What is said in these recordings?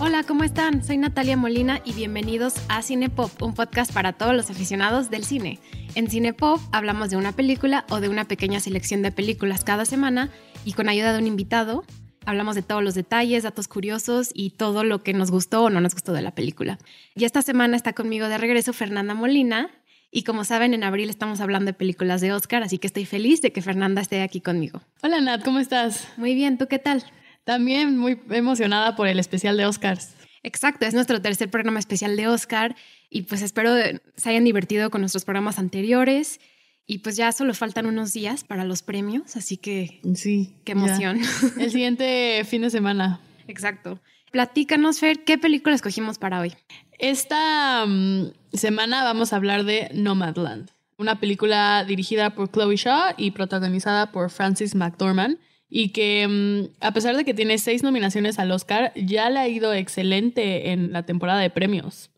Hola, ¿cómo están? Soy Natalia Molina y bienvenidos a Cinepop, un podcast para todos los aficionados del cine. En Cinepop hablamos de una película o de una pequeña selección de películas cada semana y con ayuda de un invitado hablamos de todos los detalles, datos curiosos y todo lo que nos gustó o no nos gustó de la película. Y esta semana está conmigo de regreso Fernanda Molina y como saben en abril estamos hablando de películas de Oscar, así que estoy feliz de que Fernanda esté aquí conmigo. Hola Nat, ¿cómo estás? Muy bien, ¿tú qué tal? También muy emocionada por el especial de Oscars. Exacto, es nuestro tercer programa especial de Oscar y pues espero se hayan divertido con nuestros programas anteriores y pues ya solo faltan unos días para los premios, así que sí, qué emoción. El siguiente fin de semana. Exacto. Platícanos, Fer, ¿qué película escogimos para hoy? Esta mm, semana vamos a hablar de Nomadland, una película dirigida por Chloe Shaw y protagonizada por Francis McDormand y que mm, a pesar de que tiene seis nominaciones al Oscar, ya le ha ido excelente en la temporada de premios.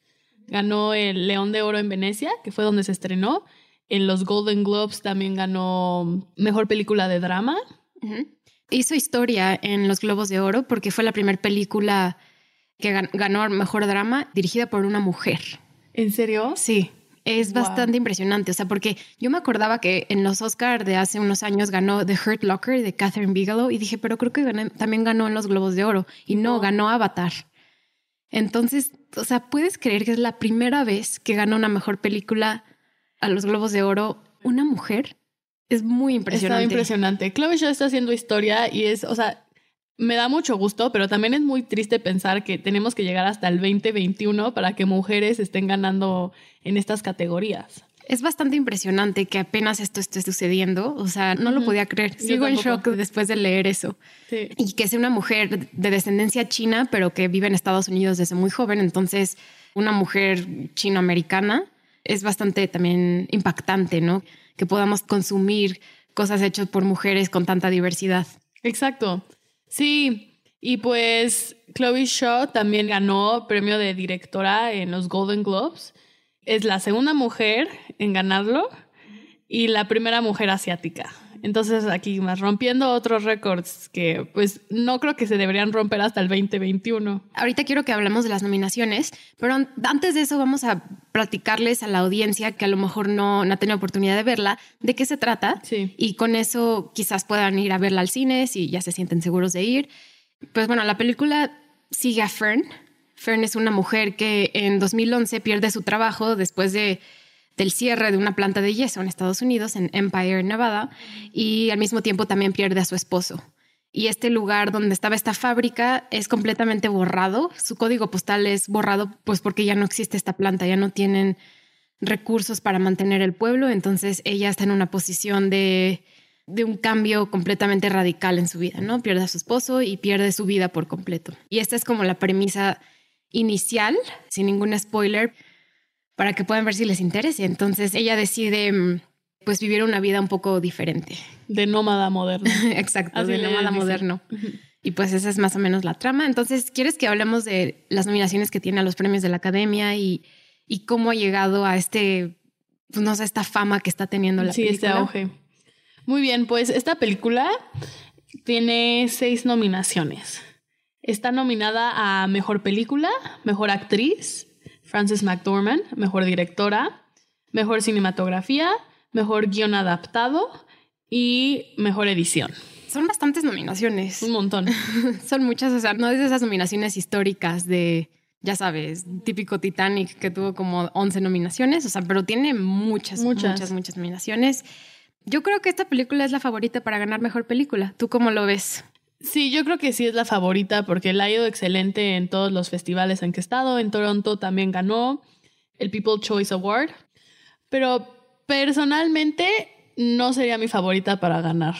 Ganó el León de Oro en Venecia, que fue donde se estrenó. En los Golden Globes también ganó Mejor Película de Drama. Hizo historia en los Globos de Oro porque fue la primera película que ganó Mejor Drama dirigida por una mujer. ¿En serio? Sí. Es bastante impresionante, o sea, porque yo me acordaba que en los Oscars de hace unos años ganó The Hurt Locker de Catherine Bigelow y dije, pero creo que también ganó en los Globos de Oro y no, ganó Avatar. Entonces, o sea, ¿puedes creer que es la primera vez que ganó una mejor película a los Globos de Oro una mujer? Es muy impresionante. Está impresionante. Chloe ya está haciendo historia y es, o sea, me da mucho gusto, pero también es muy triste pensar que tenemos que llegar hasta el 2021 para que mujeres estén ganando en estas categorías. Es bastante impresionante que apenas esto esté sucediendo. O sea, no lo podía creer. Sigo en shock después de leer eso. Y que sea una mujer de descendencia china, pero que vive en Estados Unidos desde muy joven. Entonces, una mujer chinoamericana es bastante también impactante, ¿no? Que podamos consumir cosas hechas por mujeres con tanta diversidad. Exacto. Sí, y pues Chloe Shaw también ganó premio de directora en los Golden Globes. Es la segunda mujer en ganarlo y la primera mujer asiática. Entonces aquí más rompiendo otros récords que pues no creo que se deberían romper hasta el 2021. Ahorita quiero que hablemos de las nominaciones, pero antes de eso vamos a platicarles a la audiencia que a lo mejor no, no ha tenido oportunidad de verla, de qué se trata. Sí. Y con eso quizás puedan ir a verla al cine si ya se sienten seguros de ir. Pues bueno, la película sigue a Fern. Fern es una mujer que en 2011 pierde su trabajo después de del cierre de una planta de yeso en Estados Unidos, en Empire, Nevada, y al mismo tiempo también pierde a su esposo. Y este lugar donde estaba esta fábrica es completamente borrado. Su código postal es borrado pues porque ya no existe esta planta, ya no tienen recursos para mantener el pueblo. Entonces ella está en una posición de, de un cambio completamente radical en su vida, ¿no? Pierde a su esposo y pierde su vida por completo. Y esta es como la premisa inicial, sin ningún spoiler para que puedan ver si les interesa. Entonces ella decide mm, pues vivir una vida un poco diferente. De nómada moderno. Exacto, de nómada moderno. Y pues esa es más o menos la trama. Entonces, ¿quieres que hablemos de las nominaciones que tiene a los premios de la Academia y, y cómo ha llegado a este, pues no sé, esta fama que está teniendo la película? Sí, este auge. Muy bien, pues esta película tiene seis nominaciones. Está nominada a Mejor Película, Mejor Actriz, Frances McDormand, mejor directora, mejor cinematografía, mejor guion adaptado y mejor edición. Son bastantes nominaciones. Un montón. Son muchas, o sea, no es de esas nominaciones históricas de, ya sabes, típico Titanic que tuvo como 11 nominaciones, o sea, pero tiene muchas, muchas, muchas, muchas nominaciones. Yo creo que esta película es la favorita para ganar mejor película. ¿Tú cómo lo ves? Sí, yo creo que sí es la favorita porque la ha ido excelente en todos los festivales en que he estado. En Toronto también ganó el People Choice Award. Pero personalmente no sería mi favorita para ganar.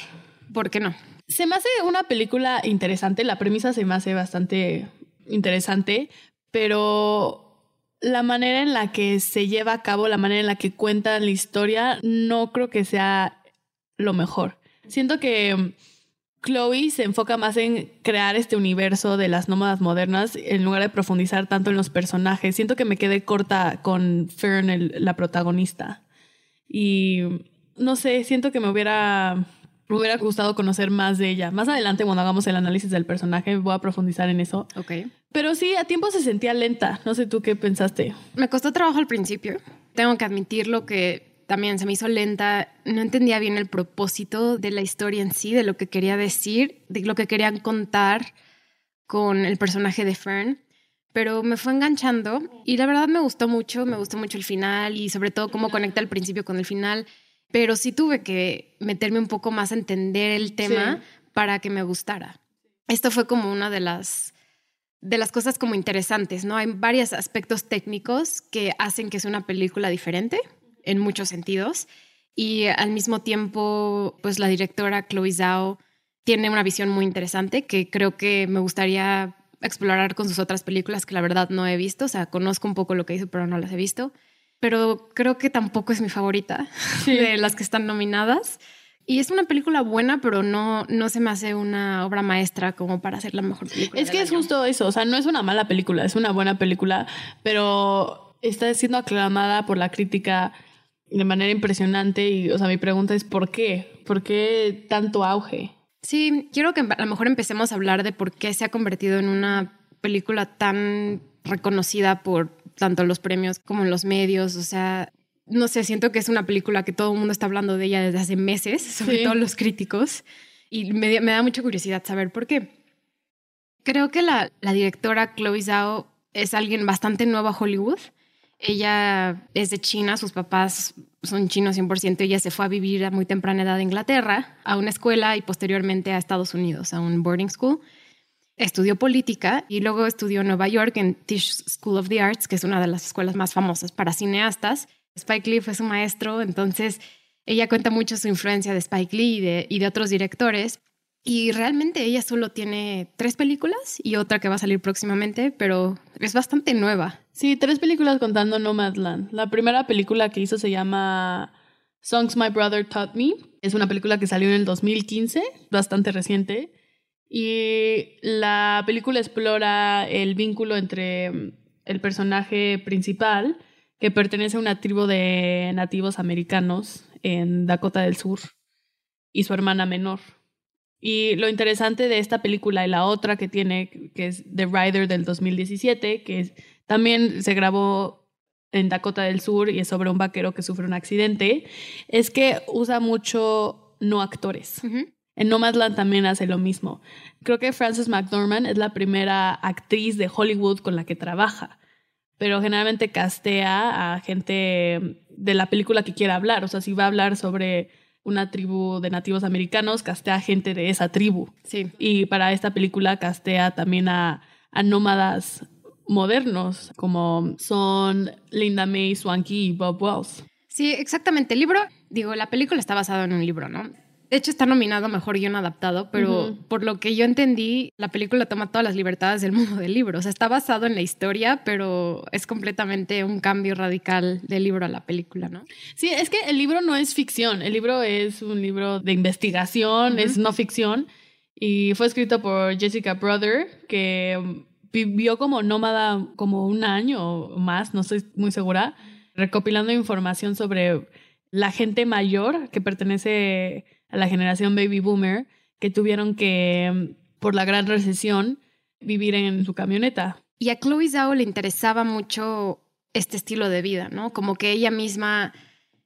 ¿Por qué no? Se me hace una película interesante. La premisa se me hace bastante interesante, pero la manera en la que se lleva a cabo, la manera en la que cuenta la historia, no creo que sea lo mejor. Siento que Chloe se enfoca más en crear este universo de las nómadas modernas en lugar de profundizar tanto en los personajes. Siento que me quedé corta con Fern, la protagonista. Y no sé, siento que me hubiera, me hubiera gustado conocer más de ella. Más adelante, cuando hagamos el análisis del personaje, voy a profundizar en eso. Ok. Pero sí, a tiempo se sentía lenta. No sé tú qué pensaste. Me costó trabajo al principio. Tengo que admitirlo que también se me hizo lenta, no entendía bien el propósito de la historia en sí, de lo que quería decir, de lo que querían contar con el personaje de Fern, pero me fue enganchando y la verdad me gustó mucho, me gustó mucho el final y sobre todo cómo conecta el principio con el final, pero sí tuve que meterme un poco más a entender el tema para que me gustara. Esto fue como una de las de las cosas como interesantes, ¿no? Hay varios aspectos técnicos que hacen que sea una película diferente en muchos sentidos. Y al mismo tiempo, pues la directora Chloe Zhao tiene una visión muy interesante que creo que me gustaría explorar con sus otras películas que la verdad no he visto. O sea, conozco un poco lo que hizo, pero no las he visto. Pero creo que tampoco es mi favorita de las que están nominadas. Y es una película buena, pero no, no se me hace una obra maestra como para hacer la mejor película. Es que es justo eso. O sea, no es una mala película, es una buena película, pero está siendo aclamada por la crítica de manera impresionante y, o sea, mi pregunta es ¿por qué? ¿Por qué tanto auge? Sí, quiero que a lo mejor empecemos a hablar de por qué se ha convertido en una película tan reconocida por tanto los premios como los medios, o sea, no sé, siento que es una película que todo el mundo está hablando de ella desde hace meses, sobre todo los críticos, y me, me, da mucha curiosidad saber por qué. Creo que la, la directora Chloe Zhao es alguien bastante nuevo a Hollywood ella es de China, sus papás son chinos 100%. Ella se fue a vivir a muy temprana edad a Inglaterra, a una escuela y posteriormente a Estados Unidos, a un boarding school. Estudió política y luego estudió en Nueva York en Tisch School of the Arts, que es una de las escuelas más famosas para cineastas. Spike Lee fue su maestro, entonces ella cuenta mucho su influencia de Spike Lee y de, y de otros directores. Y realmente ella solo tiene tres películas y otra que va a salir próximamente, pero es bastante nueva. Sí, tres películas contando Nomadland. La primera película que hizo se llama Songs My Brother Taught Me. Es una película que salió en el 2015, bastante reciente. Y la película explora el vínculo entre el personaje principal, que pertenece a una tribu de nativos americanos en Dakota del Sur, y su hermana menor. Y lo interesante de esta película y la otra que tiene, que es The Rider del 2017, que también se grabó en Dakota del Sur y es sobre un vaquero que sufre un accidente, es que usa mucho no actores. En Nomadland también hace lo mismo. Creo que Frances McDormand es la primera actriz de Hollywood con la que trabaja, pero generalmente castea a gente de la película que quiera hablar. O sea, si va a hablar sobre una tribu de nativos americanos, castea gente de esa tribu. Sí. Y para esta película castea también a, a nómadas modernos, como son Linda May Swanky y Bob Wells. Sí, exactamente. El libro, digo, la película está basada en un libro, ¿no? De hecho, está nominado Mejor Guión Adaptado, pero por lo que yo entendí, la película toma todas las libertades del mundo del libro. O sea, está basado en la historia, pero es completamente un cambio radical del libro a la película, ¿no? Sí, es que el libro no es ficción. El libro es un libro de investigación, es no ficción. Y fue escrito por Jessica Brother, que vivió como nómada como un año o más, no estoy muy segura, recopilando información sobre la gente mayor que pertenece a la generación baby boomer que tuvieron que, por la gran recesión, vivir en su camioneta. Y a Chloe Zhao le interesaba mucho este estilo de vida, ¿no? Como que ella misma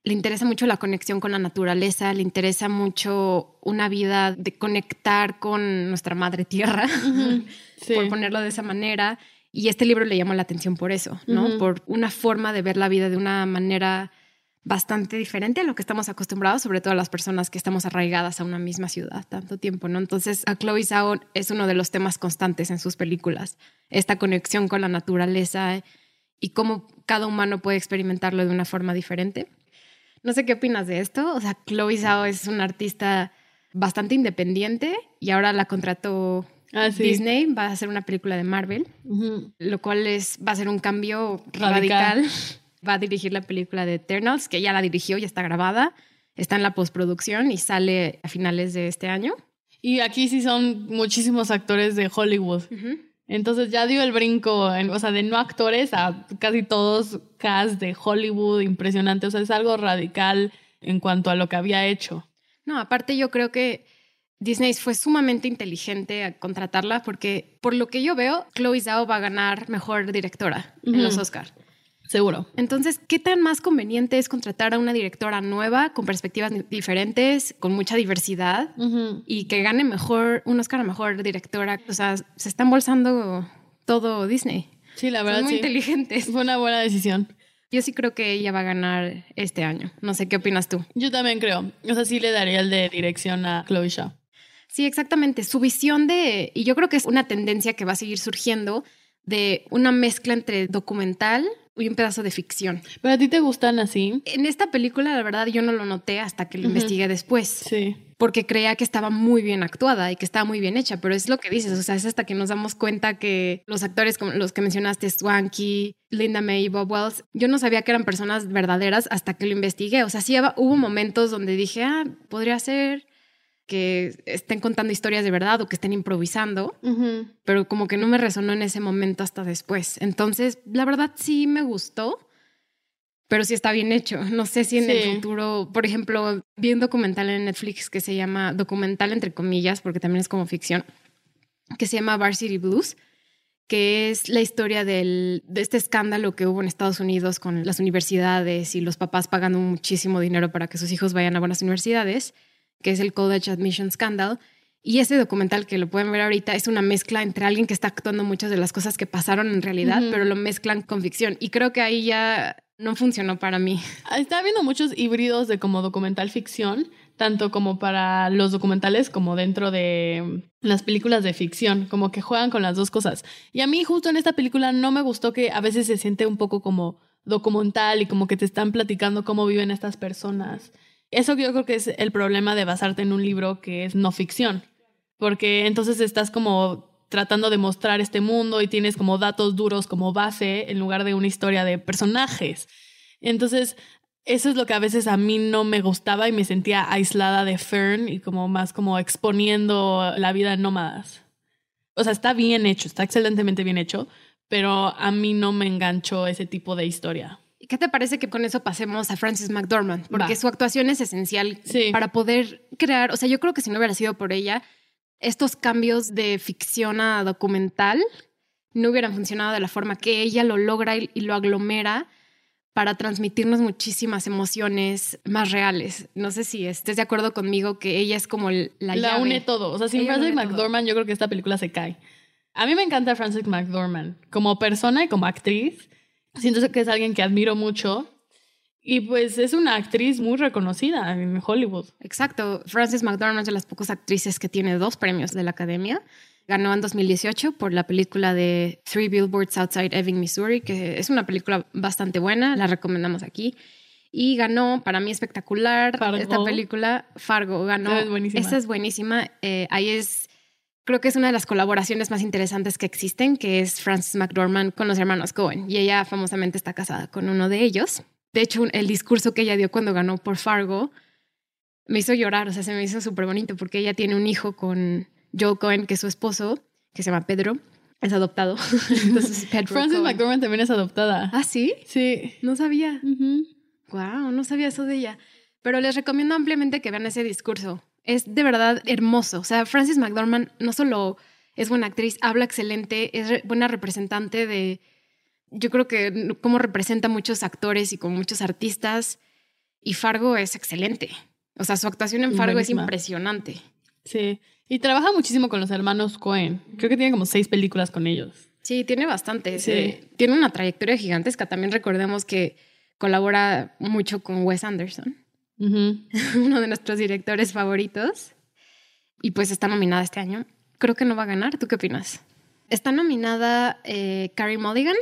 le interesa mucho la conexión con la naturaleza, le interesa mucho una vida de conectar con nuestra madre tierra, por ponerlo de esa manera. Y este libro le llamó la atención por eso, ¿no? Por una forma de ver la vida de una manera bastante diferente a lo que estamos acostumbrados, sobre todo las personas que estamos arraigadas a una misma ciudad tanto tiempo, ¿no? Entonces, a Chloe Zhao es uno de los temas constantes en sus películas, esta conexión con la naturaleza y cómo cada humano puede experimentarlo de una forma diferente. No sé qué opinas de esto, o sea, Chloe Zhao es una artista bastante independiente y ahora la contrató ah, Disney, va a hacer una película de Marvel, lo cual es, va a ser un cambio radical va a dirigir la película de Eternals, que ya la dirigió, ya está grabada, está en la postproducción y sale a finales de este año. Y aquí sí son muchísimos actores de Hollywood. Entonces ya dio el brinco, o sea, de no actores a casi todos cast de Hollywood, impresionante. O sea, es algo radical en cuanto a lo que había hecho. No, aparte yo creo que Disney fue sumamente inteligente a contratarla porque por lo que yo veo, Chloe Zhao va a ganar mejor directora en los Oscars. Seguro. Entonces, ¿qué tan más conveniente es contratar a una directora nueva, con perspectivas diferentes, con mucha diversidad y que gane mejor, un Oscar a mejor directora? O sea, se está embolsando todo Disney. Sí, la verdad. Son muy inteligentes. Fue una buena decisión. Yo sí creo que ella va a ganar este año. No sé qué opinas tú. Yo también creo. O sea, sí le daría el de dirección a Chloe Shaw. Sí, exactamente. Su visión de, y yo creo que es una tendencia que va a seguir surgiendo, de una mezcla entre documental y un pedazo de ficción. ¿Pero a ti te gustan así? En esta película, la verdad, yo no lo noté hasta que lo investigué después. Sí. Porque creía que estaba muy bien actuada y que estaba muy bien hecha, pero es lo que dices, o sea, es hasta que nos damos cuenta que los actores como los que mencionaste, Swanky, Linda May y Bob Wells, yo no sabía que eran personas verdaderas hasta que lo investigué. O sea, sí hubo momentos donde dije, ah, podría ser que estén contando historias de verdad o que estén improvisando, pero como que no me resonó en ese momento hasta después. Entonces, la verdad sí me gustó, pero sí está bien hecho. No sé si en el futuro, por ejemplo, vi un documental en Netflix que se llama, documental entre comillas, porque también es como ficción, que se llama Varsity Blues que es la historia del, de este escándalo que hubo en Estados Unidos con las universidades y los papás pagando muchísimo dinero para que sus hijos vayan a buenas universidades que es el College Admission Scandal. Y ese documental que lo pueden ver ahorita es una mezcla entre alguien que está actuando muchas de las cosas que pasaron en realidad, pero lo mezclan con ficción. Y creo que ahí ya no funcionó para mí. Ah, está habiendo muchos híbridos de como documental ficción, tanto como para los documentales como dentro de las películas de ficción, como que juegan con las dos cosas. Y a mí justo en esta película no me gustó que a veces se siente un poco como documental y como que te están platicando cómo viven estas personas. Eso yo creo que es el problema de basarte en un libro que es no ficción, porque entonces estás como tratando de mostrar este mundo y tienes como datos duros como base en lugar de una historia de personajes. Entonces, eso es lo que a veces a mí no me gustaba y me sentía aislada de Fern y como más como exponiendo la vida de nómadas. O sea, está bien hecho, está excelentemente bien hecho, pero a mí no me enganchó ese tipo de historia. ¿Qué te parece que con eso pasemos a Frances McDormand? Porque su actuación es esencial para poder crear, o sea, yo creo que si no hubiera sido por ella, estos cambios de ficción a documental no hubieran funcionado de la forma que ella lo logra y, lo aglomera para transmitirnos muchísimas emociones más reales. No sé si estés de acuerdo conmigo que ella es como la, la une todo. O sea, sin Frances McDormand yo creo que esta película se cae. A mí me encanta Frances McDormand como persona y como actriz. Siento que es alguien que admiro mucho. Y pues es una actriz muy reconocida en Hollywood. Exacto. Frances McDormand es de las pocas actrices que tiene dos premios de la Academia. Ganó en 2018 por la película de Three Billboards Outside Ebbing, Missouri, que es una película bastante buena, la recomendamos aquí. Y ganó, para mí espectacular, esta película, Fargo, ganó. es buenísima. Esta es buenísima. Eh, ahí es creo que es una de las colaboraciones más interesantes que existen, que es Frances McDormand con los hermanos Cohen. Y ella famosamente está casada con uno de ellos. De hecho, el discurso que ella dio cuando ganó por Fargo me hizo llorar, o sea, se me hizo súper bonito porque ella tiene un hijo con Joel Cohen, que es su esposo, que se llama Pedro. Es adoptado. Entonces, Frances McDormand también es adoptada. ¿Ah, sí? Sí. No sabía. Wow, no sabía eso de ella. Pero les recomiendo ampliamente que vean ese discurso es de verdad hermoso. O sea, Frances McDormand no solo es buena actriz, habla excelente, es buena representante de, yo creo que como representa a muchos actores y como muchos artistas. Y Fargo es excelente. O sea, su actuación en Fargo es impresionante. Sí. Y trabaja muchísimo con los hermanos Cohen. Creo que tiene como seis películas con ellos. Sí, tiene bastante. Sí. tiene una trayectoria gigantesca. También recordemos que colabora mucho con Wes Anderson. uno de nuestros directores favoritos. Y pues está nominada este año. Creo que no va a ganar. ¿Tú qué opinas? Está nominada eh, Carrie Mulligan,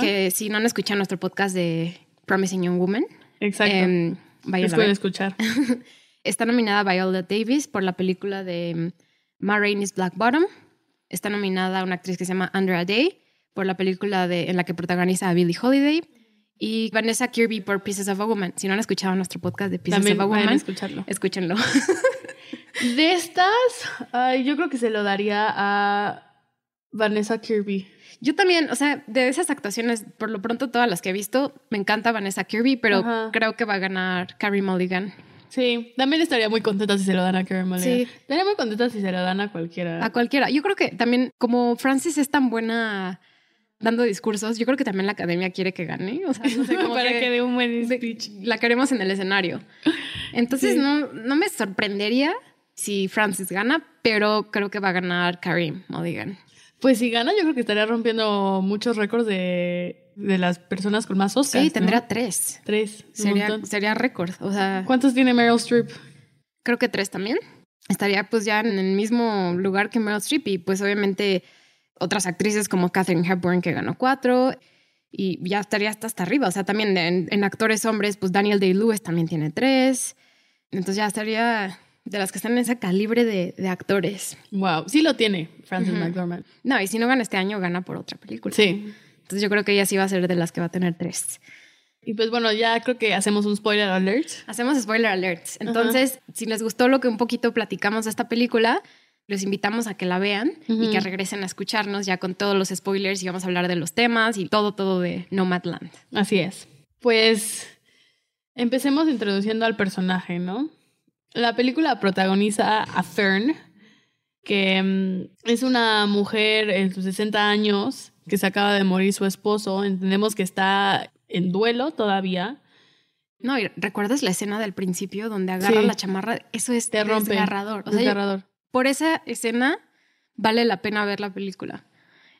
que si no han escuchado nuestro podcast de Promising Young Woman, Exacto. Eh, vayan a escuchar. está nominada Viola Davis por la película de Ma Rainey's Black Bottom. Está nominada una actriz que se llama Andrea Day por la película de, en la que protagoniza a Billie Holiday y Vanessa Kirby por Pieces of a Woman. Si no han escuchado nuestro podcast de Pieces of a Woman, escucharlo. escúchenlo. De estas, yo creo que se lo daría a Vanessa Kirby. Yo también, o sea, de esas actuaciones, por lo pronto todas las que he visto, me encanta Vanessa Kirby, pero Ajá. creo que va a ganar Carrie Mulligan. Sí, también estaría muy contenta si se lo dan a Karen Mulligan. Sí. Estaría muy contenta si se lo dan a cualquiera. A cualquiera. Yo creo que también, como Frances es tan buena dando discursos, yo creo que también la academia quiere que gane. O sea, no sé, como Para que, dé un buen de- speech. la queremos en el escenario. Entonces, Sí. no, no me sorprendería si Frances gana, pero creo que va a ganar Karim Mulligan. Pues si gana, yo creo que estaría rompiendo muchos récords de, de las personas con más Oscars. Sí, ¿no? tendría tres. tres. Sería, sería récord. O sea, ¿Cuántos tiene Meryl Streep? creo que tres también. Estaría pues ya en el mismo lugar que Meryl Streep y pues obviamente otras actrices como Katherine Hepburn que ganó cuatro y ya estaría hasta, hasta arriba. O sea, también en, en actores hombres, pues Daniel Day-Lewis también tiene tres. Entonces ya estaría de las que están en ese calibre de, de actores. Wow, sí lo tiene Frances Ujú. McDormand. No, y si no gana este año, gana por otra película. Sí. Entonces yo creo que ella sí va a ser de las que va a tener tres. Y pues bueno, ya creo que hacemos un spoiler alert. Hacemos spoiler alerts. Entonces, si les gustó lo que un poquito platicamos de esta película, los invitamos a que la vean y que regresen a escucharnos ya con todos los spoilers y vamos a hablar de los temas y todo, todo de Nomadland. Así es. Pues empecemos introduciendo al personaje, ¿no? La película protagoniza a Fern, que mm, es una mujer en sus 60 años que se acaba de morir su esposo. Entendemos que está en duelo todavía. No, y recuerdas la escena del principio donde agarra Sí. la chamarra, eso es Te rompe. desgarrador. O sea, yo- Desgarrador. Por esa escena vale la pena ver la película.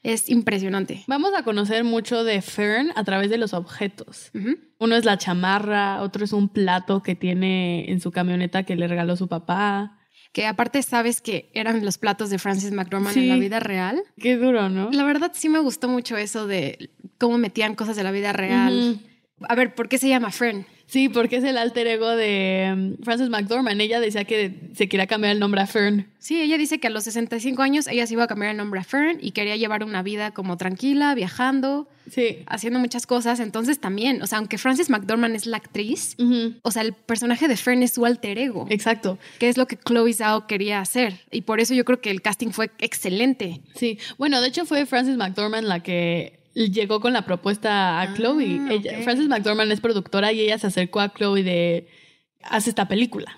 Es impresionante. Vamos a conocer mucho de Fern a través de los objetos. Uno es la chamarra, otro es un plato que tiene en su camioneta que le regaló su papá. Que aparte sabes que eran los platos de Francis McDormand Sí. en la vida real. Qué duro, ¿no? La verdad sí me gustó mucho eso de cómo metían cosas de la vida real. A ver, ¿por qué se llama Fern? Sí, porque es el alter ego de um, Frances McDormand. Ella decía que se quería cambiar el nombre a Fern. Sí, ella dice que a los 65 años ella se iba a cambiar el nombre a Fern y quería llevar una vida como tranquila, viajando, Sí. haciendo muchas cosas. Entonces también, o sea, aunque Frances McDormand es la actriz, o sea, el personaje de Fern es su alter ego, Exacto. que es lo que Chloe Zhao quería hacer. Y por eso yo creo que el casting fue excelente. Sí. Bueno, de hecho fue Frances McDormand la que llegó con la propuesta a Ah, Chloe. Ella-. Frances McDormand es productora y ella se acercó a Chloe de haz esta película.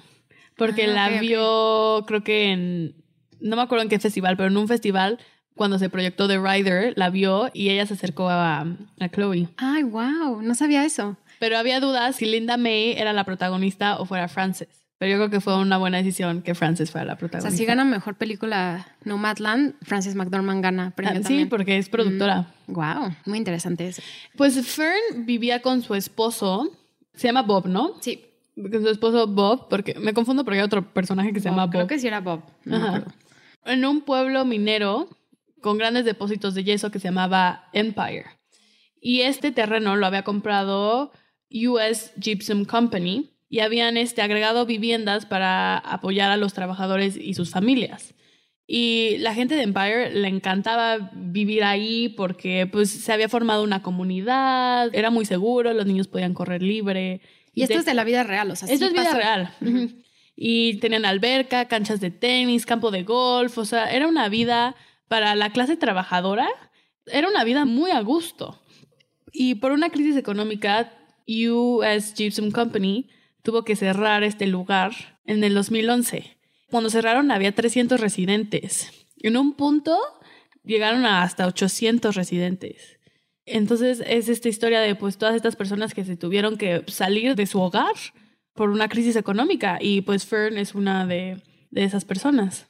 Porque Ah, la vio, creo que en, no me acuerdo en qué festival, pero en un festival cuando se proyectó The Rider, la vio y ella se acercó a, a Chloe. Ay, wow, no sabía eso. Pero había dudas si Linda May era la protagonista o fuera Frances. Pero yo creo que fue una buena decisión que Frances fuera la O protagonista. sea, si gana mejor película Nomadland, Frances McDormand gana premio Ah, sí, porque es productora. Wow, muy interesante eso. Pues Fern vivía con su esposo, se llama Bob, ¿no? Sí, Con su esposo Bob, porque me confundo porque hay otro personaje que se llama Bob. creo que sí era Bob. no Ajá. En un pueblo minero con grandes depósitos de yeso que se llamaba Empire. Y este terreno lo había comprado US Gypsum Company y habían este, agregado viviendas para apoyar a los trabajadores y sus familias. Y la gente de Empire le encantaba vivir ahí porque pues se había formado una comunidad, era muy seguro, los niños podían correr libre. Y esto de- es de la vida real, o sea, esto sí es vida real. Y tenían alberca, canchas de tenis, campo de golf, o sea, era una vida para la clase trabajadora, era una vida muy a gusto. Y por una crisis económica, US Gypsum Company tuvo que cerrar este lugar en el 2011. Cuando cerraron había 300 residentes. En un punto llegaron a hasta 800 residentes. Entonces es esta historia de pues todas estas personas que se tuvieron que salir de su hogar por una crisis económica y pues Fern es una de, de esas personas.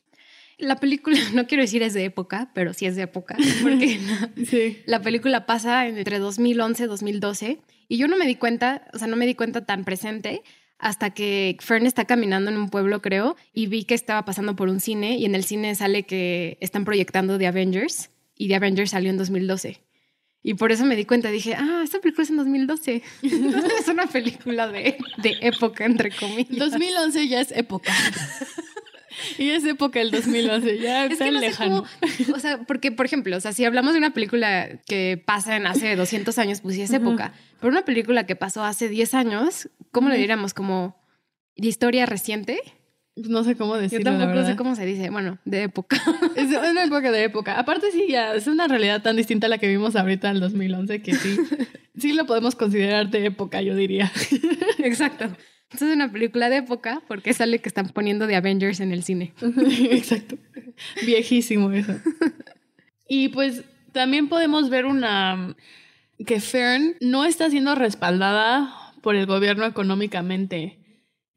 La película, no quiero decir es de época, pero sí es de época, porque Sí. la película pasa entre 2011 y 2012 y yo no me di cuenta, o sea, no me di cuenta tan presente hasta que Fern está caminando en un pueblo, creo, y vi que estaba pasando por un cine y en el cine sale que están proyectando The Avengers y The Avengers salió en 2012. Y por eso me di cuenta, dije, ah, esta película es en 2012. Entonces es una película de, de época, entre comillas. 2011 ya es época. y es época el 2011, ya Es tan que no sé lejano. cómo- o sea, porque, por ejemplo, o sea, si hablamos de una película que pasa en hace 200 años, pues sí es época. Pero una película que pasó hace 10 años, ¿cómo le Ujú. diríamos? Como de historia reciente. No sé cómo decirlo. Yo tampoco sé cómo se dice. Bueno, de época. Es una época de época. Aparte, sí, ya es una realidad tan distinta a la que vimos ahorita en el 2011 que sí, sí lo podemos considerar de época, yo diría. Exacto. Esto es una película de época porque sale que están poniendo de Avengers en el cine. Exacto. Viejísimo eso. Y pues también podemos ver una que Fern no está siendo respaldada por el gobierno económicamente.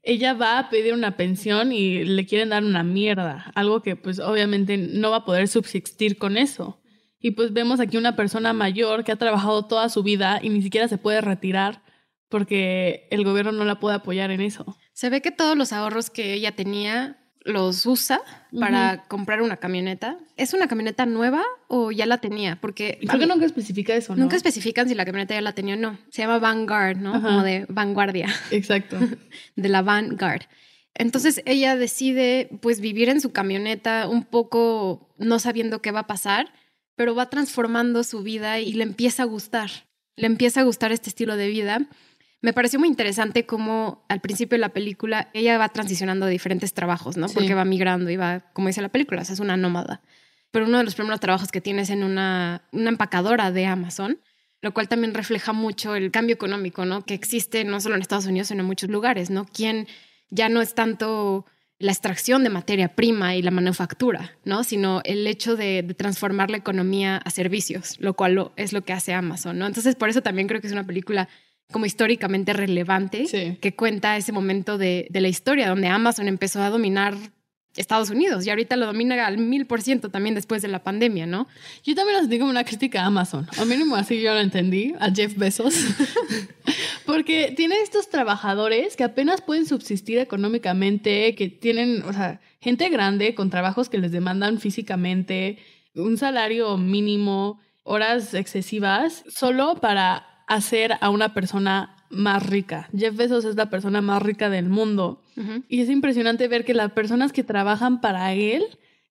Ella va a pedir una pensión y le quieren dar una mierda, algo que pues obviamente no va a poder subsistir con eso. Y pues vemos aquí una persona mayor que ha trabajado toda su vida y ni siquiera se puede retirar porque el gobierno no la puede apoyar en eso. Se ve que todos los ahorros que ella tenía los usa para comprar una camioneta. ¿Es una camioneta nueva o ya la tenía? Porque creo que nunca especifica eso, ¿no? Nunca especifican si la camioneta ya la tenía o no. Se llama Vanguard, ¿no? Como de vanguardia. Exacto. de la Vanguard. Entonces ella decide pues vivir en su camioneta un poco no sabiendo qué va a pasar, pero va transformando su vida y le empieza a gustar. Le empieza a gustar este estilo de vida me pareció muy interesante cómo al principio de la película ella va transicionando a diferentes trabajos, ¿no? Porque va migrando y va, como dice la película, es una nómada. Pero uno de los primeros trabajos que tiene es en una, una empacadora de Amazon, lo cual también refleja mucho el cambio económico, ¿no? Que existe no solo en Estados Unidos, sino en muchos lugares, ¿no? Quien ya no es tanto la extracción de materia prima y la manufactura, ¿no? Sino el hecho de, de, transformar la economía a servicios, lo cual es lo que hace Amazon, ¿no? Entonces, por eso también creo que es una película como históricamente relevante que cuenta ese momento de, de, la historia donde Amazon empezó a dominar Estados Unidos y ahorita lo domina al mil por ciento también después de la pandemia, ¿no? Yo también lo sentí como una crítica a Amazon, o mínimo así yo lo entendí, a Jeff Bezos, porque tiene estos trabajadores que apenas pueden subsistir económicamente, que tienen, o sea, gente grande con trabajos que les demandan físicamente, un salario mínimo, horas excesivas, solo para hacer a una persona más rica. Jeff Bezos es la persona más rica del mundo. Y es impresionante ver que las personas que trabajan para él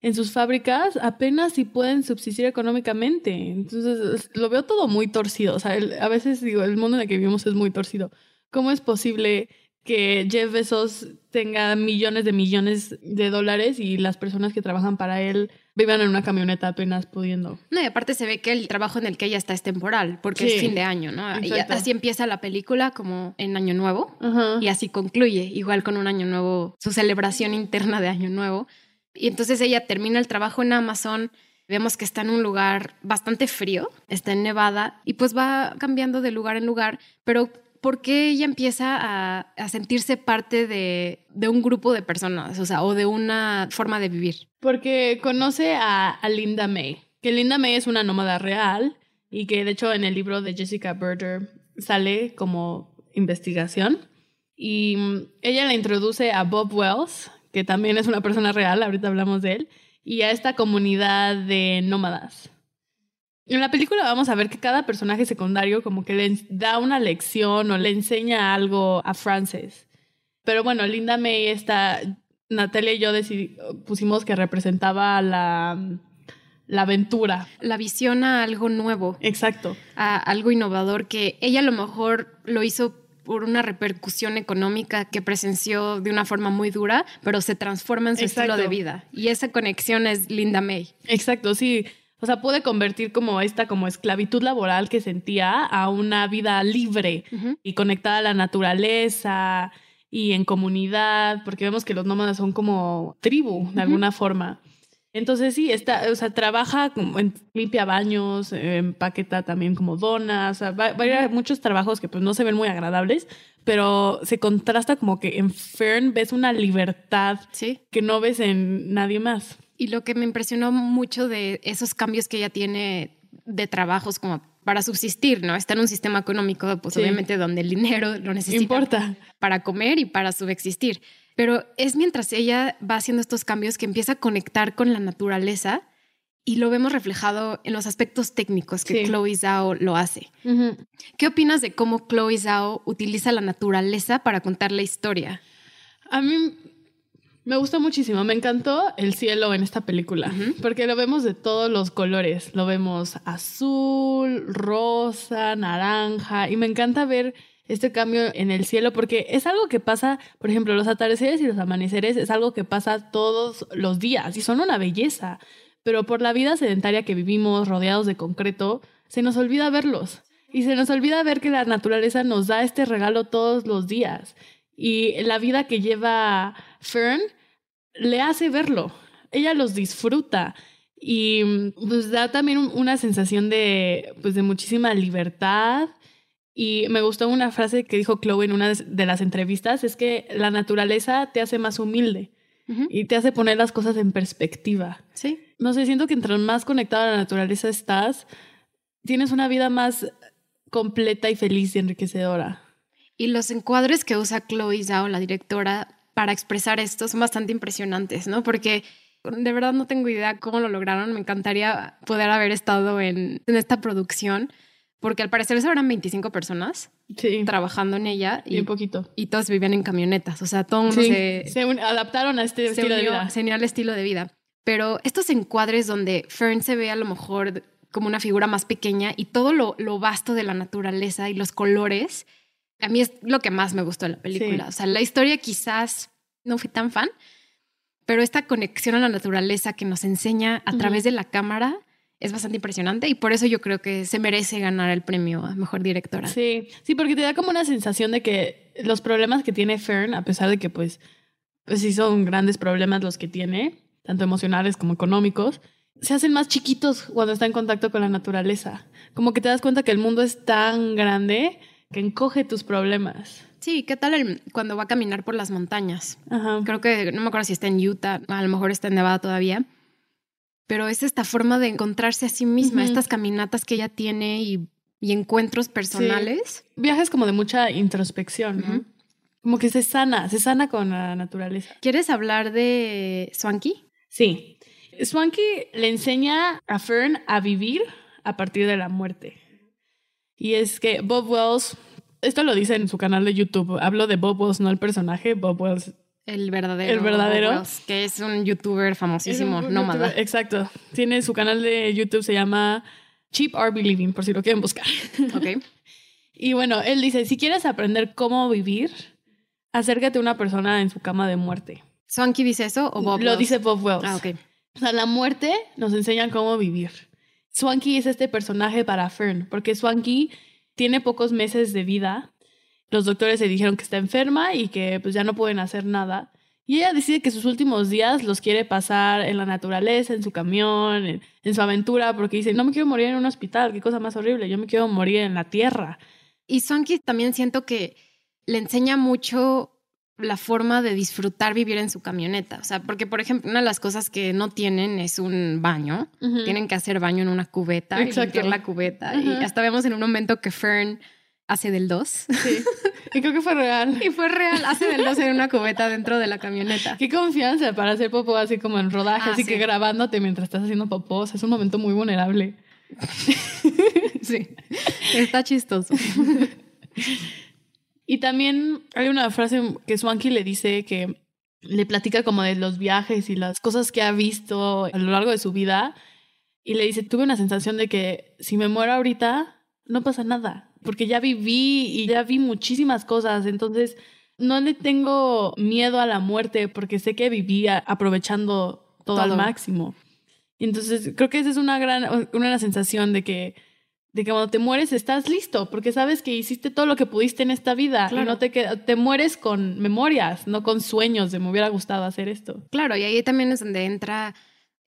en sus fábricas apenas si pueden subsistir económicamente. Entonces lo veo todo muy torcido. O sea, a veces digo, el mundo en el que vivimos es muy torcido. ¿Cómo es posible que Jeff Bezos tenga millones de millones de dólares y las personas que trabajan para él vivan en una camioneta apenas pudiendo. No, y aparte se ve que el trabajo en el que ella está es temporal, porque es fin de año, ¿no? Y así empieza la película como en Año Nuevo y así concluye, igual con un Año Nuevo, su celebración interna de Año Nuevo. Y entonces ella termina el trabajo en Amazon. Vemos que está en un lugar bastante frío, está en Nevada y pues va cambiando de lugar en lugar, pero ¿por qué ella empieza a, sentirse parte de, un grupo de personas, o sea, o de una forma de vivir? Porque conoce a, Linda May, que Linda May es una nómada real y que de hecho en el libro de Jessica Berger sale como investigación. Y mm, ella la introduce a Bob Wells, que también es una persona real, ahorita hablamos de él, y a esta comunidad de nómadas. En la película vamos a ver que cada personaje secundario como que le da una lección o le enseña algo a Frances. Pero bueno, Linda May está, Natalia y yo pusimos que representaba la, la aventura. La visión a algo nuevo. Exacto. A algo innovador que ella a lo mejor lo hizo por una repercusión económica que presenció de una forma muy dura, pero se transforma en su estilo de vida. Y esa conexión es Linda May. Exacto, sí. O sea, pude convertir como esta como esclavitud laboral que sentía a una vida libre y conectada a la naturaleza y en comunidad, porque vemos que los nómadas son como tribu de alguna forma. Entonces sí, está, o sea, trabaja como en limpia baños, empaqueta también como donas, o sea, va, a muchos trabajos que pues no se ven muy agradables, pero se contrasta como que en Fern ves una libertad que no ves en nadie más. Y lo que me impresionó mucho de esos cambios que ella tiene de trabajos como para subsistir, ¿no? Está en un sistema económico, pues obviamente donde el dinero lo necesita Importa. para comer y para subsistir. Pero es mientras ella va haciendo estos cambios que empieza a conectar con la naturaleza y lo vemos reflejado en los aspectos técnicos que Chloe Zhao lo hace. ¿Qué opinas de cómo Chloe Zhao utiliza la naturaleza para contar la historia? A mí me gustó muchísimo, me encantó el cielo en esta película, porque lo vemos de todos los colores, lo vemos azul, rosa, naranja, y me encanta ver este cambio en el cielo, porque es algo que pasa, por ejemplo, los atardeceres y los amaneceres es algo que pasa todos los días y son una belleza, pero por la vida sedentaria que vivimos rodeados de concreto, se nos olvida verlos y se nos olvida ver que la naturaleza nos da este regalo todos los días y la vida que lleva Fern le hace verlo, ella los disfruta y pues da también una sensación de, pues, de muchísima libertad y me gustó una frase que dijo Chloe en una de las entrevistas, es que la naturaleza te hace más humilde y te hace poner las cosas en perspectiva. Sí. No sé, siento que entre más conectado a la naturaleza estás, tienes una vida más completa y feliz y enriquecedora. Y los encuadres que usa Chloe Zhao, la directora, para expresar esto son bastante impresionantes, ¿no? Porque de verdad no tengo idea cómo lo lograron. Me encantaría poder haber estado en, en esta producción porque al parecer eso eran 25 personas trabajando en ella. Y, un poquito. Y todos vivían en camionetas. O sea, todos se, se, adaptaron a este estilo de vida. Se al estilo de vida. Pero estos encuadres donde Fern se ve a lo mejor como una figura más pequeña y todo lo, lo vasto de la naturaleza y los colores, a mí es lo que más me gustó de la película. O sea, la historia quizás no fui tan fan, pero esta conexión a la naturaleza que nos enseña a través de la cámara es bastante impresionante y por eso yo creo que se merece ganar el premio a mejor directora. Sí, sí, porque te da como una sensación de que los problemas que tiene Fern, a pesar de que pues, pues sí son grandes problemas los que tiene, tanto emocionales como económicos, se hacen más chiquitos cuando está en contacto con la naturaleza. Como que te das cuenta que el mundo es tan grande que encoge tus problemas. Sí, ¿qué tal cuando va a caminar por las montañas? Creo que, no me acuerdo si está en Utah, a lo mejor está en Nevada todavía pero es esta forma de encontrarse a sí misma, estas caminatas que ella tiene y, encuentros personales. Viajes como de mucha introspección, Como que se sana, se sana con la naturaleza. ¿Quieres hablar de Swanky? Sí. Swanky le enseña a Fern a vivir a partir de la muerte. Y es que Bob Wells, esto lo dice en su canal de YouTube, hablo de Bob Wells, no el personaje, Bob Wells el verdadero. El verdadero. que es un youtuber famosísimo, nómada. exacto. Tiene su canal de YouTube, se llama Cheap RB Living, por si lo quieren buscar. Ok. y bueno, él dice, si quieres aprender cómo vivir, acércate a una persona en su cama de muerte. ¿Swanky dice eso o Bob Lo dice Bob Wells. Ah, ok. O sea, la muerte nos enseña cómo vivir. Swanky es este personaje para Fern, porque Swanky tiene pocos meses de vida los doctores le dijeron que está enferma y que pues ya no pueden hacer nada. Y ella decide que sus últimos días los quiere pasar en la naturaleza, en su camión, en, su aventura, porque dice, no me quiero morir en un hospital, qué cosa más horrible, yo me quiero morir en la tierra. Y Swanky también siento que le enseña mucho la forma de disfrutar vivir en su camioneta. O sea, porque, por ejemplo, una de las cosas que no tienen es un baño. Tienen que hacer baño en una cubeta Exacto. y la cubeta. Y hasta vemos en un momento que Fern hace del 2. Sí. Y creo que fue real. Y fue real. Hace del 2 en una cubeta dentro de la camioneta. Qué confianza para hacer popó así como en rodaje, ah, así que grabándote mientras estás haciendo popó. es un momento muy vulnerable. sí. Está chistoso. y también hay una frase que Swanky le dice que le platica como de los viajes y las cosas que ha visto a lo largo de su vida. Y le dice, tuve una sensación de que si me muero ahorita, no pasa nada porque ya viví y ya vi muchísimas cosas, entonces no le tengo miedo a la muerte porque sé que vivía aprovechando todo, al máximo. Y entonces creo que esa es una gran, una sensación de que, de que cuando te mueres estás listo, porque sabes que hiciste todo lo que pudiste en esta vida y no te, te mueres con memorias, no con sueños de me hubiera gustado hacer esto. Claro, y ahí también es donde entra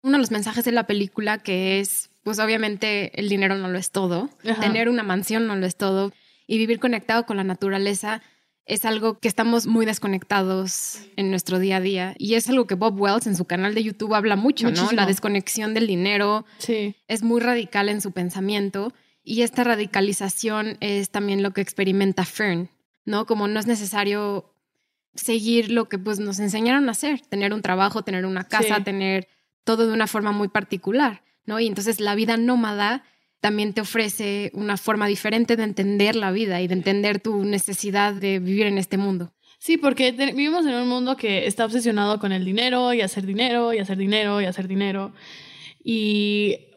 uno de los mensajes de la película que es pues obviamente el dinero no lo es todo, tener una mansión no lo es todo y vivir conectado con la naturaleza es algo que estamos muy desconectados en nuestro día a día y es algo que Bob Wells en su canal de YouTube habla mucho, ¿no? La desconexión del dinero sí. es muy radical en su pensamiento y esta radicalización es también lo que experimenta Fern, ¿no? Como no es necesario seguir lo que pues nos enseñaron a hacer, tener un trabajo, tener una casa, tener todo de una forma muy particular. ¿no? Y entonces la vida nómada también te ofrece una forma diferente de entender la vida y de entender tu necesidad de vivir en este mundo. Sí, porque vivimos en un mundo que está obsesionado con el dinero y hacer dinero y hacer dinero y hacer dinero. Y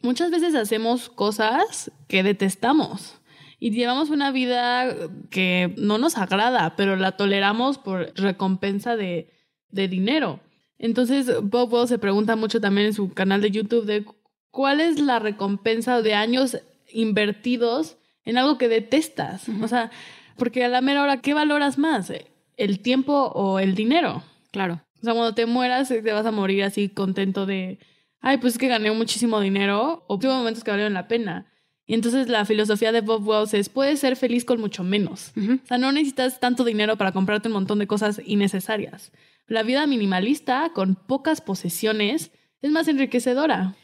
muchas veces hacemos cosas que detestamos. y llevamos una vida que no nos agrada, pero la toleramos por recompensa de, de dinero. Entonces, Bob Wells se pregunta mucho también en su canal de YouTube de cuál es la recompensa de años invertidos en algo que detestas. O sea, porque a la mera hora, ¿qué valoras más? ¿El tiempo o el dinero? Claro. O sea, cuando te mueras, te vas a morir así contento de, ay, pues es que gané muchísimo dinero, o tuve momentos que valieron la pena. Y entonces la filosofía de Bob Wells es, puedes ser feliz con mucho menos. O sea, no necesitas tanto dinero para comprarte un montón de cosas innecesarias. La vida minimalista, con pocas posesiones, es más enriquecedora.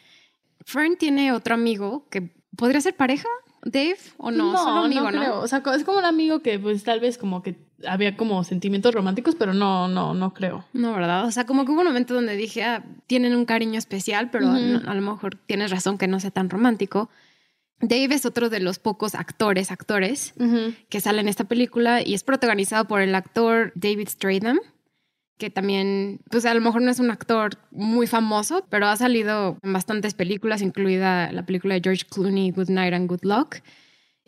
Fern tiene otro amigo que podría ser pareja, Dave, o no, no solo amigo, no ¿no? creo. O sea, es como un amigo que pues tal vez como que había como sentimientos románticos, pero no, no, no creo. No, ¿verdad? O sea, como que hubo un momento donde dije, ah, tienen un cariño especial, pero no- a lo mejor tienes razón que no sea tan romántico. Dave es otro de los pocos actores, actores que sale en esta película y es protagonizado por el actor David Stratham, que también, pues a lo mejor no es un actor muy famoso, pero ha salido en bastantes películas, incluida la película de George Clooney, Good Night and Good Luck.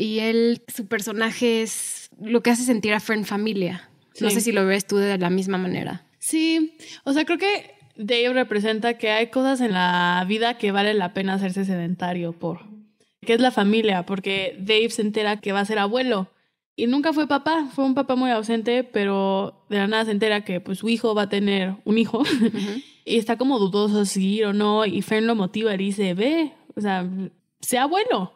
Y él, su personaje es lo que hace sentir a Fern familia. No sé si lo ves tú de la misma manera. Sí, o sea, creo que Dave representa que hay cosas en la vida que vale la pena hacerse sedentario por. Que es la familia, porque Dave se entera que va a ser abuelo y nunca fue papá, fue un papá muy ausente, pero de la nada se entera que pues su hijo va a tener un hijo y está como dudoso si ir o no y Fern lo motiva y dice, ve, o sea, sea abuelo.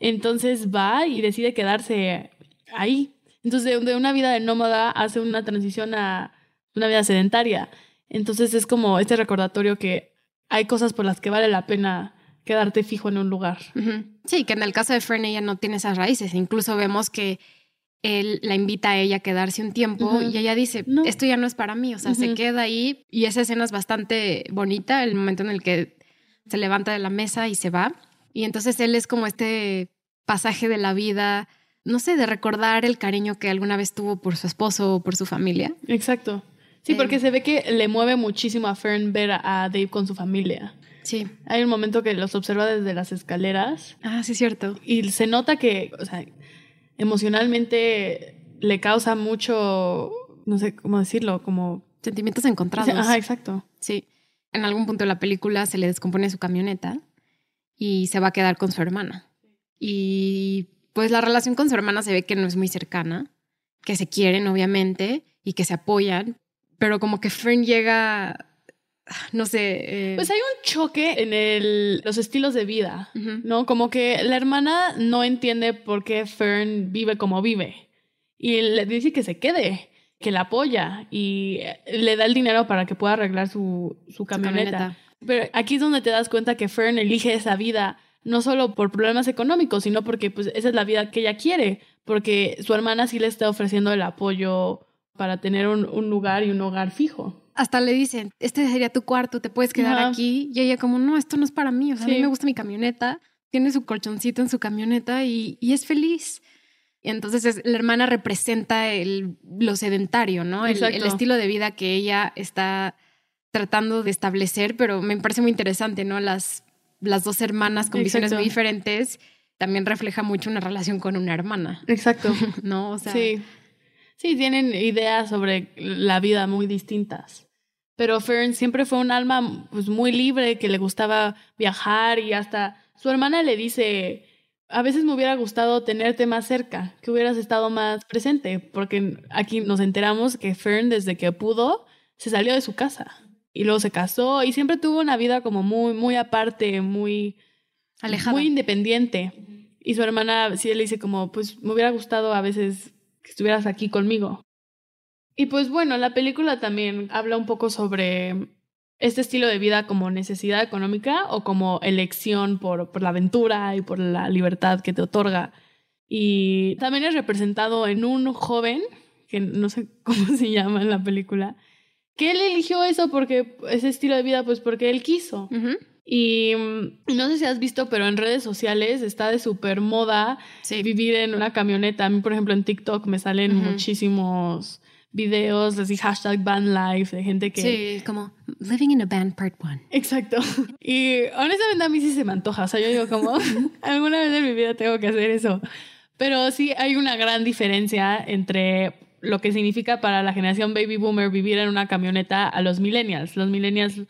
Entonces va y decide quedarse ahí. Entonces de, una vida de nómada hace una transición a una vida sedentaria. Entonces es como este recordatorio que hay cosas por las que vale la pena quedarte fijo en un lugar. Sí, que en el caso de Fern ella no tiene esas raíces. Incluso vemos que él la invita a ella a quedarse un tiempo y ella dice, No. esto ya no es para mí, o sea, se queda ahí y esa escena es bastante bonita, el momento en el que se levanta de la mesa y se va. Y entonces él es como este pasaje de la vida, no sé, de recordar el cariño que alguna vez tuvo por su esposo o por su familia. Exacto. Sí, Eh. porque se ve que le mueve muchísimo a Fern ver a, a Dave con su familia. Sí. Hay un momento que los observa desde las escaleras Ah, sí, es cierto. y se nota que, o sea, emocionalmente le causa mucho, no sé cómo decirlo, como... Sentimientos encontrados. Ajá, exacto. Sí. En algún punto de la película se le descompone su camioneta y se va a quedar con su hermana. Y pues la relación con su hermana se ve que no es muy cercana, que se quieren obviamente y que se apoyan, pero como que Fern llega, no sé, eh, Pues hay un choque en el, los estilos de vida, ¿no? Como que la hermana no entiende por qué Fern vive como vive y le dice que se quede, que la apoya y le da el dinero para que pueda arreglar su, su su camioneta. Pero aquí es donde te das cuenta que Fern elige esa vida no solo por problemas económicos, sino porque pues esa es la vida que ella quiere, porque su hermana sí le está ofreciendo el apoyo para tener un, un lugar y un hogar fijo. Hasta le dicen, este sería tu cuarto, te puedes quedar Ajá. aquí. Y ella como, no, esto no es para mí. O sea, a mí me gusta mi camioneta. Tiene su colchoncito en su camioneta y, y es feliz. Y entonces es- la hermana representa el, lo sedentario, ¿no? El, el estilo de vida que ella está tratando de establecer, pero me parece muy interesante, ¿no? Las, las dos hermanas con visiones muy diferentes también refleja mucho una relación con una hermana, Exacto. ¿no? O sea, Sí. Sí, tienen ideas sobre la vida muy distintas. Pero Fern siempre fue un alma pues, muy libre, que le gustaba viajar y hasta su hermana le dice, a veces me hubiera gustado tenerte más cerca, que hubieras estado más presente, porque aquí nos enteramos que Fern desde que pudo se salió de su casa y luego se casó y siempre tuvo una vida como muy, muy aparte, muy alejada. muy independiente. Y su hermana sí le dice como, pues me hubiera gustado a veces que estuvieras aquí conmigo. Y pues bueno, la película también habla un poco sobre este estilo de vida como necesidad económica o como elección por, por la aventura y por la libertad que te otorga. Y también es representado en un joven, que no sé cómo se llama en la película, que él eligió eso porque ese estilo de vida, pues porque él quiso. Y mm, no sé si has visto, pero en redes sociales está de súper moda Sí. vivir en una camioneta. A mí, por ejemplo, en TikTok me salen muchísimos videos, así hashtag van life, de gente que... Sí, como Living in a Band Part One. Exacto. Y honestamente a mí sí se me antoja. O sea, yo digo como, alguna vez en mi vida tengo que hacer eso. Pero sí hay una gran diferencia entre lo que significa para la generación baby boomer vivir en una camioneta a los millennials. Los millennials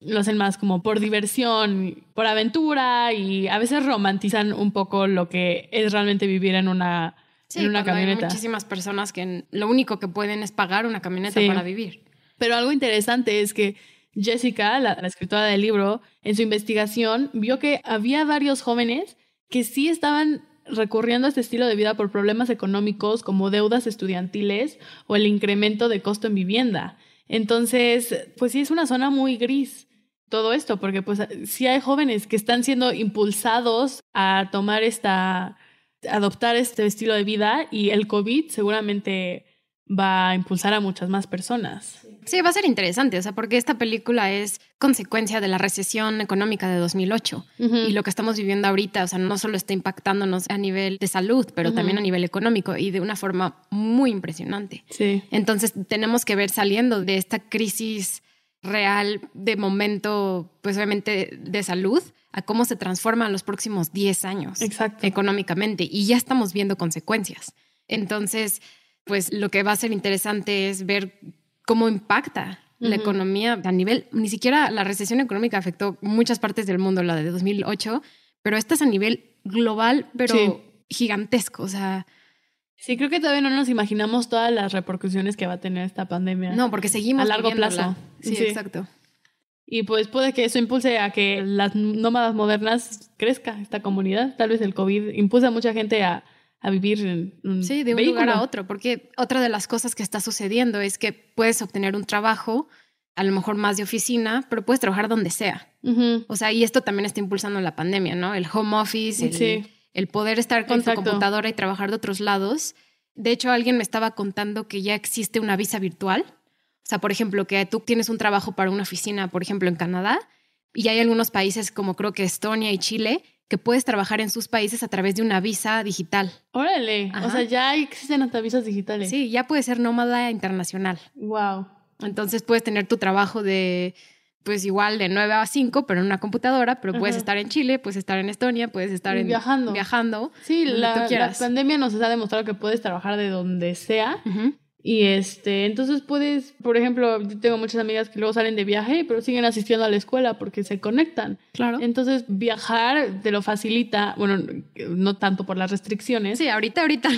lo hacen más como por diversión, por aventura y a veces romantizan un poco lo que es realmente vivir en una, Sí, en una camioneta. Hay muchísimas personas que lo único que pueden es pagar una camioneta Sí. para vivir. Pero algo interesante es que Jessica, la, la escritora del libro, en su investigación vio que había varios jóvenes que sí estaban recurriendo a este estilo de vida por problemas económicos como deudas estudiantiles o el incremento de costo en vivienda. Entonces, pues sí es una zona muy gris todo esto, porque pues sí hay jóvenes que están siendo impulsados a tomar esta, adoptar este estilo de vida y el COVID seguramente va a impulsar a muchas más personas. Sí, va a ser interesante, o sea, porque esta película es consecuencia de la recesión económica de 2008 y lo que estamos viviendo ahorita, o sea, no solo está impactándonos a nivel de salud, pero también a nivel económico y de una forma muy impresionante. Sí. Entonces, tenemos que ver saliendo de esta crisis real de momento, pues obviamente de salud, a cómo se transforma en los próximos 10 años Exacto. económicamente y ya estamos viendo consecuencias. Entonces, pues lo que va a ser interesante es ver cómo impacta la economía a nivel, ni siquiera la recesión económica afectó muchas partes del mundo, la de 2008, pero esta es a nivel global, pero Sí. gigantesco, o sea, Sí, creo que todavía no nos imaginamos todas las repercusiones que va a tener esta pandemia. no, porque seguimos A largo plazo. Sí, Sí. exacto. Y pues puede que eso impulse a que las nómadas modernas crezca esta comunidad. Tal vez el COVID impulsa a mucha gente a, a vivir en un Sí, de un vehículo. lugar a otro, porque otra de las cosas que está sucediendo es que puedes obtener un trabajo, a lo mejor más de oficina, pero puedes trabajar donde sea. O sea, y esto también está impulsando la pandemia, ¿no? El home office, el, Sí. el poder estar con Exacto. tu computadora y trabajar de otros lados. De hecho, alguien me estaba contando que ya existe una visa virtual. O sea, por ejemplo, que tú tienes un trabajo para una oficina, por ejemplo, en Canadá, y hay algunos países como creo que Estonia y Chile, que puedes trabajar en sus países a través de una visa digital. Órale. O sea, ya existen hasta visas digitales. Sí, ya puedes ser nómada internacional. Wow. Entonces puedes tener tu trabajo de, pues igual de 9 a 5, pero en una computadora, pero puedes Ajá. estar en Chile, puedes estar en Estonia, puedes estar en, Viajando. viajando. Sí, la, tú la quieras. pandemia nos ha demostrado que puedes trabajar de donde sea. Ujú. Y este, entonces puedes, por ejemplo, yo tengo muchas amigas que luego salen de viaje, pero siguen asistiendo a la escuela porque se conectan. Claro. Entonces, viajar te lo facilita, bueno, no tanto por las restricciones. Sí, ahorita, ahorita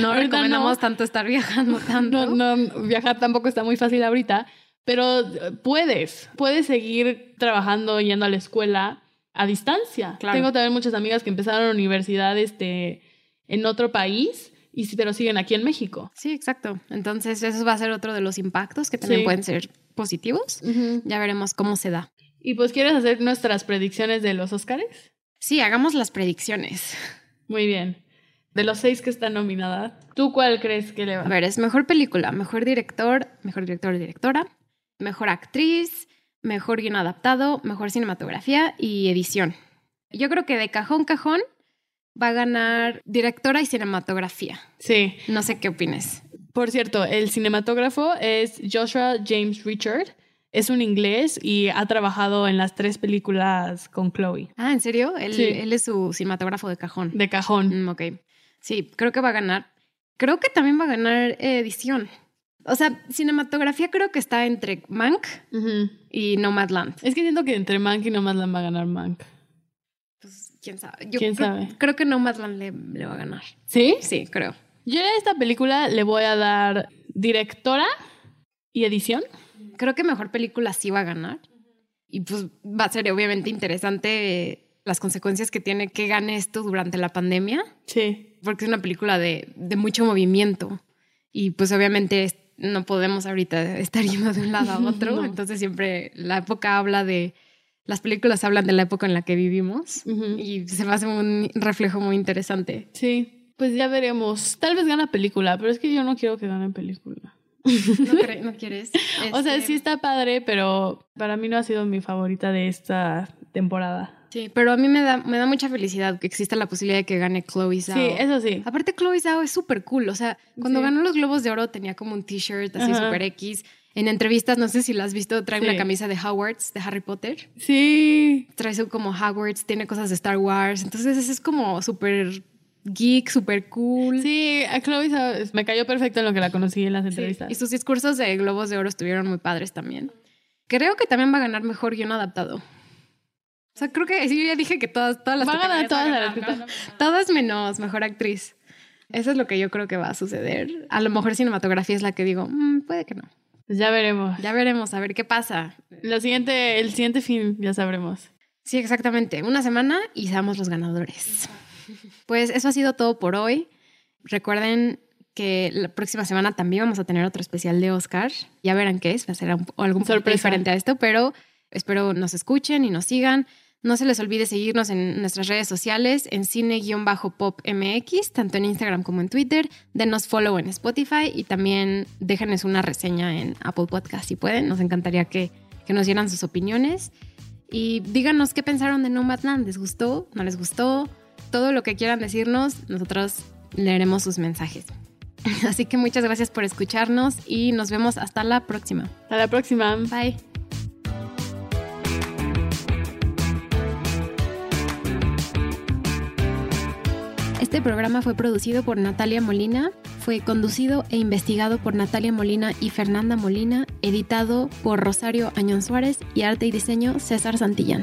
no Ahorita recomendamos no. tanto estar viajando tanto. No, no, viajar tampoco está muy fácil ahorita, pero puedes, puedes seguir trabajando, yendo a la escuela a distancia. Claro. Tengo también muchas amigas que empezaron la universidad este, en otro país y sí, pero siguen aquí en México. Sí, exacto. Entonces, eso va a ser otro de los impactos que también Sí. pueden ser positivos. Ya veremos cómo se da. Y pues, ¿quieres hacer nuestras predicciones de los Oscars? Sí, hagamos las predicciones. Muy bien. De los seis que están nominadas, ¿tú cuál crees que le va? A ver, es mejor película, mejor director, mejor director o directora, mejor actriz, mejor guion adaptado, mejor cinematografía y edición. Yo creo que de cajón cajón va a ganar directora y cinematografía. Sí. No sé qué opines. Por cierto, el cinematógrafo es Joshua James Richard. Es un inglés y ha trabajado en las tres películas con Chloe. Ah, ¿en serio? Él, Sí. él es su cinematógrafo de cajón. De cajón. Mm, ok. Sí, creo que va a ganar. Creo que también va a ganar edición. O sea, cinematografía creo que está entre Mank Ujú. y Nomadland. Es que siento que entre Mank y Nomadland va a ganar Mank. Pues quién sabe. Yo ¿Quién creo, sabe? Creo que Nomadland le, le va a ganar. ¿Sí? Sí, creo. Yo a esta película le voy a dar directora y edición. Creo que mejor película sí va a ganar. Y pues va a ser obviamente interesante las consecuencias que tiene que gane esto durante la pandemia, Sí. porque es una película de, de mucho movimiento. Y pues obviamente no podemos ahorita estar yendo de un lado a otro. No. Entonces siempre la época habla de... Las películas hablan de la época en la que vivimos. Y se me hace un reflejo muy interesante. Sí. Pues ya veremos. Tal vez gana película, pero es que yo no quiero que gane película. ¿No, quieres? O sea, Este, sí está padre, pero para mí no ha sido mi favorita de esta temporada. Sí, pero a mí me da, me da mucha felicidad que exista la posibilidad de que gane Chloe Zhao. Sí, eso sí. Aparte, Chloe Zhao es súper cool. O sea, cuando Sí. ganó los Globos de Oro tenía como un t-shirt así súper X. En entrevistas, no sé si la has visto, trae Sí. una camisa de Hogwarts, de Harry Potter. Sí. Trae su como Hogwarts, tiene cosas de Star Wars. Entonces, es como súper geek, súper cool. Sí, a Chloe ¿sabes? me cayó perfecto en lo que la conocí en las entrevistas. Y sus discursos de Globos de Oro estuvieron muy padres también. Creo que también va a ganar mejor guion adaptado. O sea, creo que sí, yo ya dije que todas, todas las Va a ganar todas a las ganar, ¿no? Todas menos mejor actriz. Eso es lo que yo creo que va a suceder. A lo mejor cinematografía es la que digo, "Mm, puede que no. Pues ya veremos. Ya veremos, a ver qué pasa. Lo siguiente, el siguiente film, ya sabremos. Sí, exactamente. Una semana y seamos los ganadores. Pues eso ha sido todo por hoy. Recuerden que la próxima semana también vamos a tener otro especial de Oscar. Ya verán qué es, va a ser un- un poco Sorpresa. diferente a esto, pero espero nos escuchen y nos sigan. No se les olvide seguirnos en nuestras redes sociales en cine-pop MX, tanto en Instagram como en Twitter. Denos follow en Spotify y también déjenos una reseña en Apple Podcast si pueden. Nos encantaría que, que nos dieran sus opiniones. Y díganos qué pensaron de Nomadland. ¿Les gustó? ¿No les gustó? Todo lo que quieran decirnos, nosotros leeremos sus mensajes. Así que muchas gracias por escucharnos y nos vemos hasta la próxima. Hasta la próxima. Bye. Este programa fue producido por Natalia Molina, fue conducido e investigado por Natalia Molina y Fernanda Molina, editado por Rosario Añón Suárez y arte y diseño César Santillán.